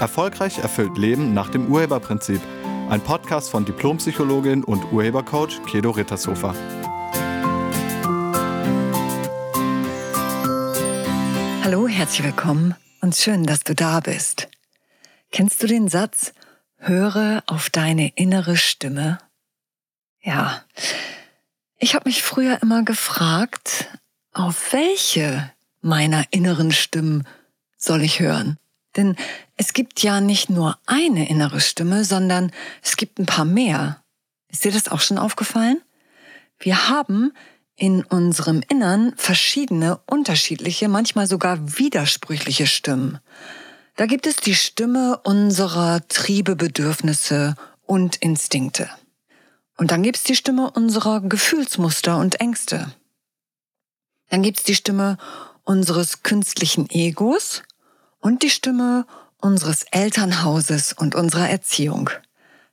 Erfolgreich erfüllt Leben nach dem Urheberprinzip. Ein Podcast von Diplompsychologin und Urhebercoach Kedo Rittershofer. Hallo, herzlich willkommen und schön, dass du da bist. Kennst du den Satz, höre auf deine innere Stimme? Ja, ich habe mich früher immer gefragt, auf welche meiner inneren Stimmen soll ich hören? Denn es gibt ja nicht nur eine innere Stimme, sondern es gibt ein paar mehr. Ist dir das auch schon aufgefallen? Wir haben in unserem Innern verschiedene, unterschiedliche, manchmal sogar widersprüchliche Stimmen. Da gibt es die Stimme unserer Triebe, Bedürfnisse und Instinkte. Und dann gibt es die Stimme unserer Gefühlsmuster und Ängste. Dann gibt es die Stimme unseres künstlichen Egos und die Stimme unseres Elternhauses und unserer Erziehung.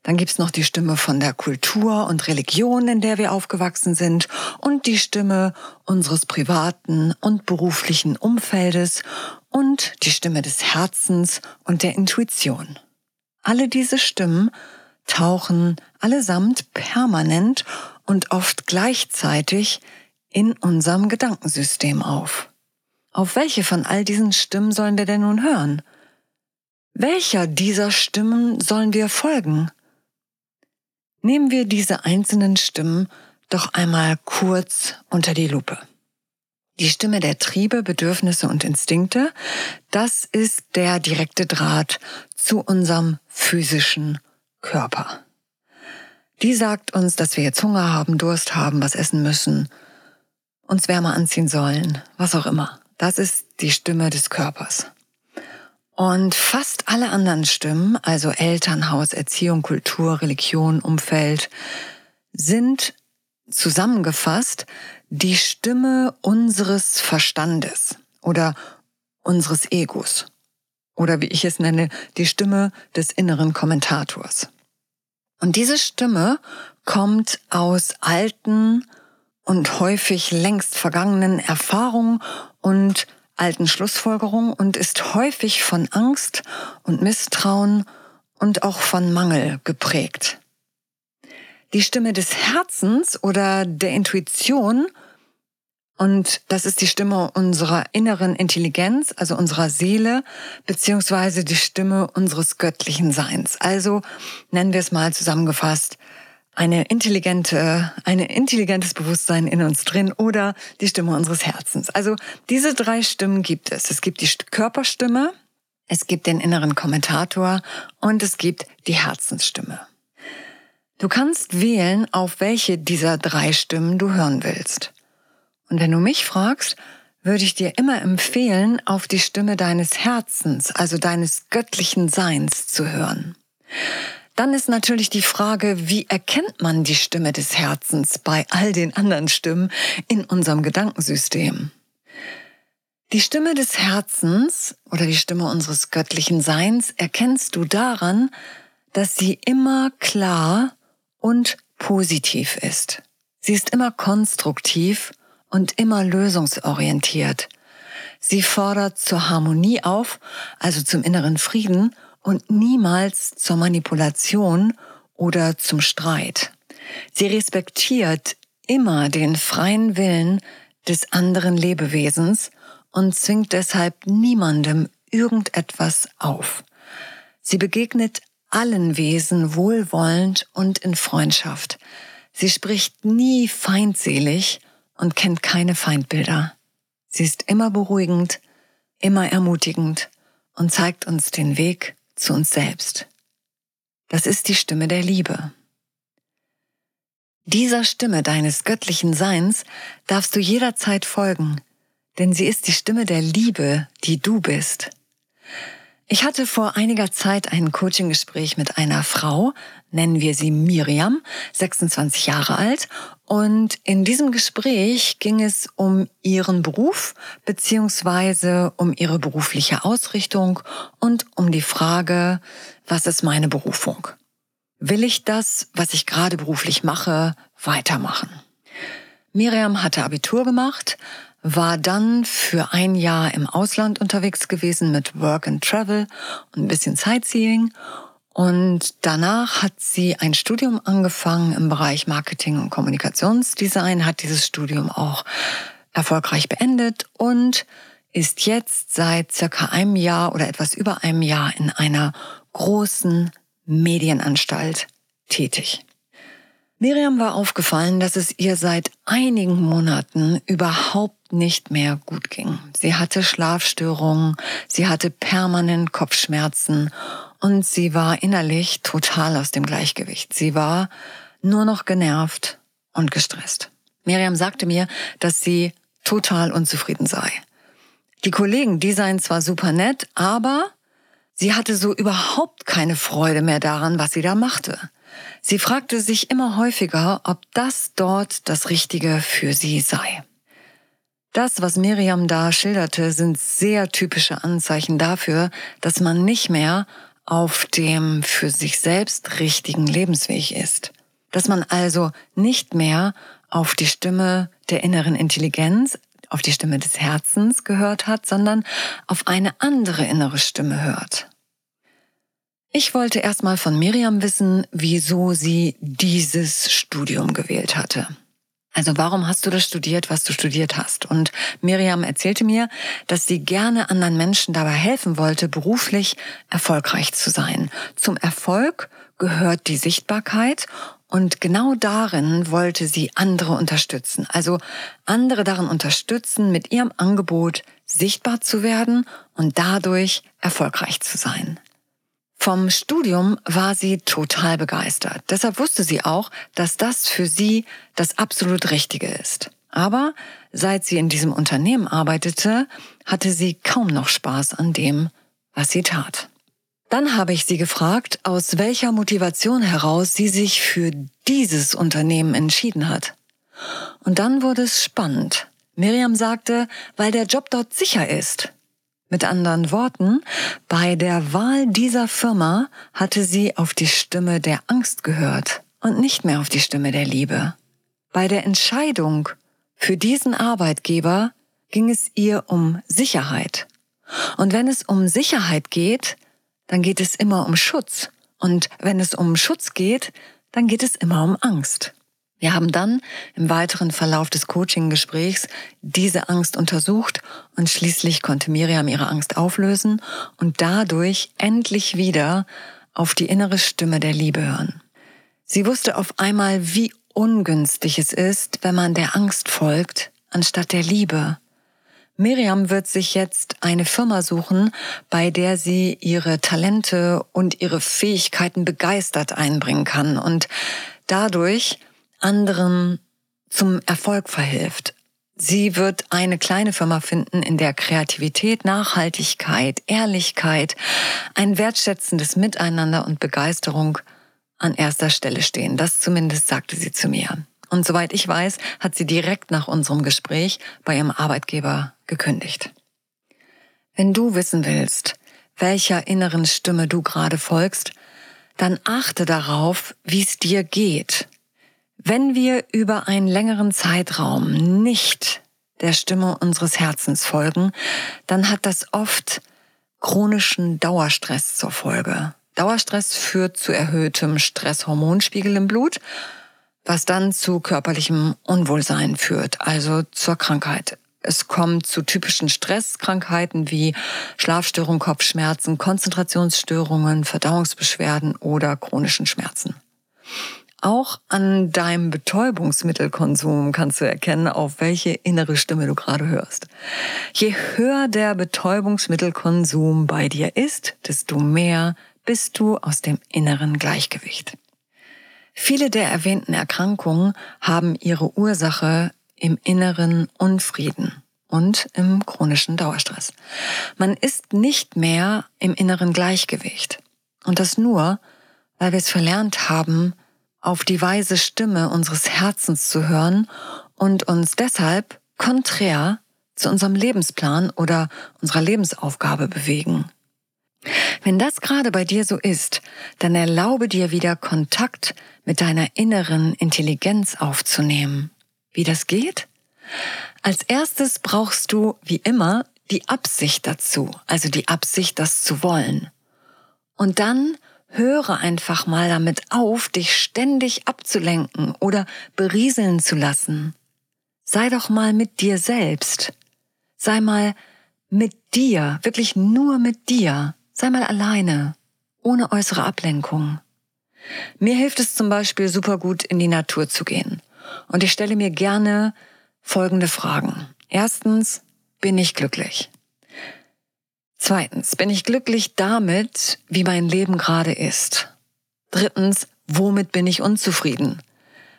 Dann gibt's noch die Stimme von der Kultur und Religion, in der wir aufgewachsen sind, und die Stimme unseres privaten und beruflichen Umfeldes und die Stimme des Herzens und der Intuition. Alle diese Stimmen tauchen allesamt permanent und oft gleichzeitig in unserem Gedankensystem auf. Auf welche von all diesen Stimmen sollen wir denn nun hören? Welcher dieser Stimmen sollen wir folgen? Nehmen wir diese einzelnen Stimmen doch einmal kurz unter die Lupe. Die Stimme der Triebe, Bedürfnisse und Instinkte, das ist der direkte Draht zu unserem physischen Körper. Die sagt uns, dass wir jetzt Hunger haben, Durst haben, was essen müssen, uns wärmer anziehen sollen, was auch immer. Das ist die Stimme des Körpers. Und fast alle anderen Stimmen, also Elternhaus, Erziehung, Kultur, Religion, Umfeld, sind zusammengefasst die Stimme unseres Verstandes oder unseres Egos oder wie ich es nenne, die Stimme des inneren Kommentators. Und diese Stimme kommt aus alten und häufig längst vergangenen Erfahrungen und alten Schlussfolgerungen und ist häufig von Angst und Misstrauen und auch von Mangel geprägt. Die Stimme des Herzens oder der Intuition und das ist die Stimme unserer inneren Intelligenz, also unserer Seele, beziehungsweise die Stimme unseres göttlichen Seins. Also nennen wir es mal zusammengefasst eine intelligente, ein intelligentes Bewusstsein in uns drin oder die Stimme unseres Herzens. Also diese drei Stimmen gibt es. Es gibt die Körperstimme, es gibt den inneren Kommentator und es gibt die Herzensstimme. Du kannst wählen, auf welche dieser drei Stimmen du hören willst. Und wenn du mich fragst, würde ich dir immer empfehlen, auf die Stimme deines Herzens, also deines göttlichen Seins zu hören. Dann ist natürlich die Frage, wie erkennt man die Stimme des Herzens bei all den anderen Stimmen in unserem Gedankensystem? Die Stimme des Herzens oder die Stimme unseres göttlichen Seins erkennst du daran, dass sie immer klar und positiv ist. Sie ist immer konstruktiv und immer lösungsorientiert. Sie fordert zur Harmonie auf, also zum inneren Frieden und niemals zur Manipulation oder zum Streit. Sie respektiert immer den freien Willen des anderen Lebewesens und zwingt deshalb niemandem irgendetwas auf. Sie begegnet allen Wesen wohlwollend und in Freundschaft. Sie spricht nie feindselig und kennt keine Feindbilder. Sie ist immer beruhigend, immer ermutigend und zeigt uns den Weg zu uns selbst. Das ist die Stimme der Liebe. Dieser Stimme deines göttlichen Seins darfst du jederzeit folgen, denn sie ist die Stimme der Liebe, die du bist. Ich hatte vor einiger Zeit ein Coaching-Gespräch mit einer Frau, nennen wir sie Miriam, 26 Jahre alt, und in diesem Gespräch ging es um ihren Beruf beziehungsweise um ihre berufliche Ausrichtung und um die Frage, was ist meine Berufung? Will ich das, was ich gerade beruflich mache, weitermachen? Miriam hatte Abitur gemacht, war dann für ein Jahr im Ausland unterwegs gewesen mit Work and Travel und ein bisschen Sightseeing. Und danach hat sie ein Studium angefangen im Bereich Marketing und Kommunikationsdesign, hat dieses Studium auch erfolgreich beendet und ist jetzt seit circa einem Jahr oder etwas über einem Jahr in einer großen Medienanstalt tätig. Miriam war aufgefallen, dass es ihr seit einigen Monaten überhaupt nicht mehr gut ging. Sie hatte Schlafstörungen, sie hatte permanent Kopfschmerzen und sie war innerlich total aus dem Gleichgewicht. Sie war nur noch genervt und gestresst. Miriam sagte mir, dass sie total unzufrieden sei. Die Kollegen, die seien zwar super nett, aber sie hatte so überhaupt keine Freude mehr daran, was sie da machte. Sie fragte sich immer häufiger, ob das dort das Richtige für sie sei. Das, was Miriam da schilderte, sind sehr typische Anzeichen dafür, dass man nicht mehr auf dem für sich selbst richtigen Lebensweg ist. Dass man also nicht mehr auf die Stimme der inneren Intelligenz, auf die Stimme des Herzens gehört hat, sondern auf eine andere innere Stimme hört. Ich wollte erstmal von Miriam wissen, wieso sie dieses Studium gewählt hatte. Also warum hast du das studiert, was du studiert hast? Und Miriam erzählte mir, dass sie gerne anderen Menschen dabei helfen wollte, beruflich erfolgreich zu sein. Zum Erfolg gehört die Sichtbarkeit und genau darin wollte sie andere unterstützen. Also andere darin unterstützen, mit ihrem Angebot sichtbar zu werden und dadurch erfolgreich zu sein. Vom Studium war sie total begeistert. Deshalb wusste sie auch, dass das für sie das absolut Richtige ist. Aber seit sie in diesem Unternehmen arbeitete, hatte sie kaum noch Spaß an dem, was sie tat. Dann habe ich sie gefragt, aus welcher Motivation heraus sie sich für dieses Unternehmen entschieden hat. Und dann wurde es spannend. Miriam sagte, weil der Job dort sicher ist. Mit anderen Worten, bei der Wahl dieser Firma hatte sie auf die Stimme der Angst gehört und nicht mehr auf die Stimme der Liebe. Bei der Entscheidung für diesen Arbeitgeber ging es ihr um Sicherheit. Und wenn es um Sicherheit geht, dann geht es immer um Schutz. Und wenn es um Schutz geht, dann geht es immer um Angst. Wir haben dann im weiteren Verlauf des Coaching-Gesprächs diese Angst untersucht und schließlich konnte Miriam ihre Angst auflösen und dadurch endlich wieder auf die innere Stimme der Liebe hören. Sie wusste auf einmal, wie ungünstig es ist, wenn man der Angst folgt, anstatt der Liebe. Miriam wird sich jetzt eine Firma suchen, bei der sie ihre Talente und ihre Fähigkeiten begeistert einbringen kann und dadurch anderen zum Erfolg verhilft. Sie wird eine kleine Firma finden, in der Kreativität, Nachhaltigkeit, Ehrlichkeit, ein wertschätzendes Miteinander und Begeisterung an erster Stelle stehen. Das zumindest sagte sie zu mir. Und soweit ich weiß, hat sie direkt nach unserem Gespräch bei ihrem Arbeitgeber gekündigt. Wenn du wissen willst, welcher inneren Stimme du gerade folgst, dann achte darauf, wie es dir geht wenn wir über einen längeren Zeitraum nicht der Stimme unseres Herzens folgen, dann hat das oft chronischen Dauerstress zur Folge. Dauerstress führt zu erhöhtem Stresshormonspiegel im Blut, was dann zu körperlichem Unwohlsein führt, also zur Krankheit. Es kommt zu typischen Stresskrankheiten wie Schlafstörungen, Kopfschmerzen, Konzentrationsstörungen, Verdauungsbeschwerden oder chronischen Schmerzen. Auch an deinem Betäubungsmittelkonsum kannst du erkennen, auf welche innere Stimme du gerade hörst. Je höher der Betäubungsmittelkonsum bei dir ist, desto mehr bist du aus dem inneren Gleichgewicht. Viele der erwähnten Erkrankungen haben ihre Ursache im inneren Unfrieden und im chronischen Dauerstress. Man ist nicht mehr im inneren Gleichgewicht. Und das nur, weil wir es verlernt haben, auf die weise Stimme unseres Herzens zu hören und uns deshalb konträr zu unserem Lebensplan oder unserer Lebensaufgabe bewegen. Wenn das gerade bei dir so ist, dann erlaube dir wieder Kontakt mit deiner inneren Intelligenz aufzunehmen. Wie das geht? Als erstes brauchst du, wie immer, die Absicht dazu, also die Absicht, das zu wollen. Und dann höre einfach mal damit auf, dich ständig abzulenken oder berieseln zu lassen. Sei doch mal mit dir selbst. Sei mal mit dir, wirklich nur mit dir. Sei mal alleine, ohne äußere Ablenkung. Mir hilft es zum Beispiel super gut, in die Natur zu gehen. Und ich stelle mir gerne folgende Fragen. Erstens, bin ich glücklich? Zweitens, bin ich glücklich damit, wie mein Leben gerade ist? Drittens, womit bin ich unzufrieden?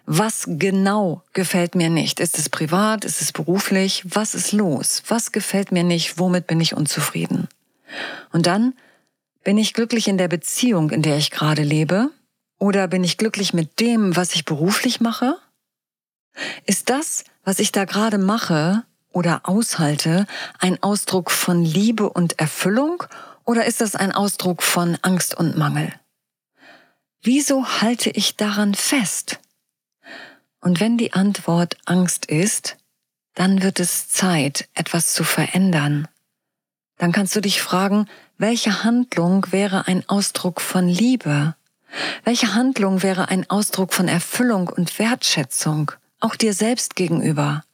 Was genau gefällt mir nicht? Ist es privat? Ist es beruflich? Was ist los? Was gefällt mir nicht? Womit bin ich unzufrieden? Und dann, bin ich glücklich in der Beziehung, in der ich gerade lebe? Oder bin ich glücklich mit dem, was ich beruflich mache? Ist das, was ich da gerade mache, oder aushalte, ein Ausdruck von Liebe und Erfüllung oder ist das ein Ausdruck von Angst und Mangel? Wieso halte ich daran fest? Und wenn die Antwort Angst ist, dann wird es Zeit, etwas zu verändern. Dann kannst du dich fragen, welche Handlung wäre ein Ausdruck von Liebe? Welche Handlung wäre ein Ausdruck von Erfüllung und Wertschätzung, auch dir selbst gegenüber?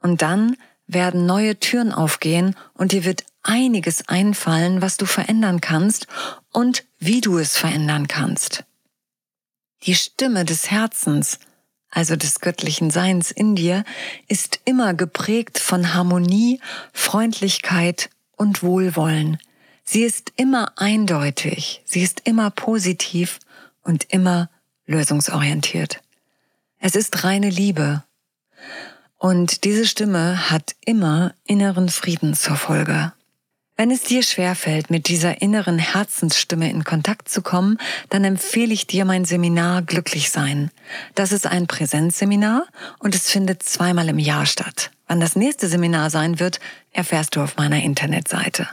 Und dann werden neue Türen aufgehen und dir wird einiges einfallen, was du verändern kannst und wie du es verändern kannst. Die Stimme des Herzens, also des göttlichen Seins in dir, ist immer geprägt von Harmonie, Freundlichkeit und Wohlwollen. Sie ist immer eindeutig, sie ist immer positiv und immer lösungsorientiert. Es ist reine Liebe. Und diese Stimme hat immer inneren Frieden zur Folge. Wenn es dir schwerfällt, mit dieser inneren Herzensstimme in Kontakt zu kommen, dann empfehle ich dir mein Seminar Glücklich sein. Das ist ein Präsenzseminar und es findet zweimal im Jahr statt. Wann das nächste Seminar sein wird, erfährst du auf meiner Internetseite.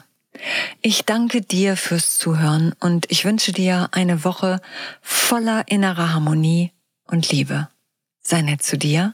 Ich danke dir fürs Zuhören und ich wünsche dir eine Woche voller innerer Harmonie und Liebe. Sei nett zu dir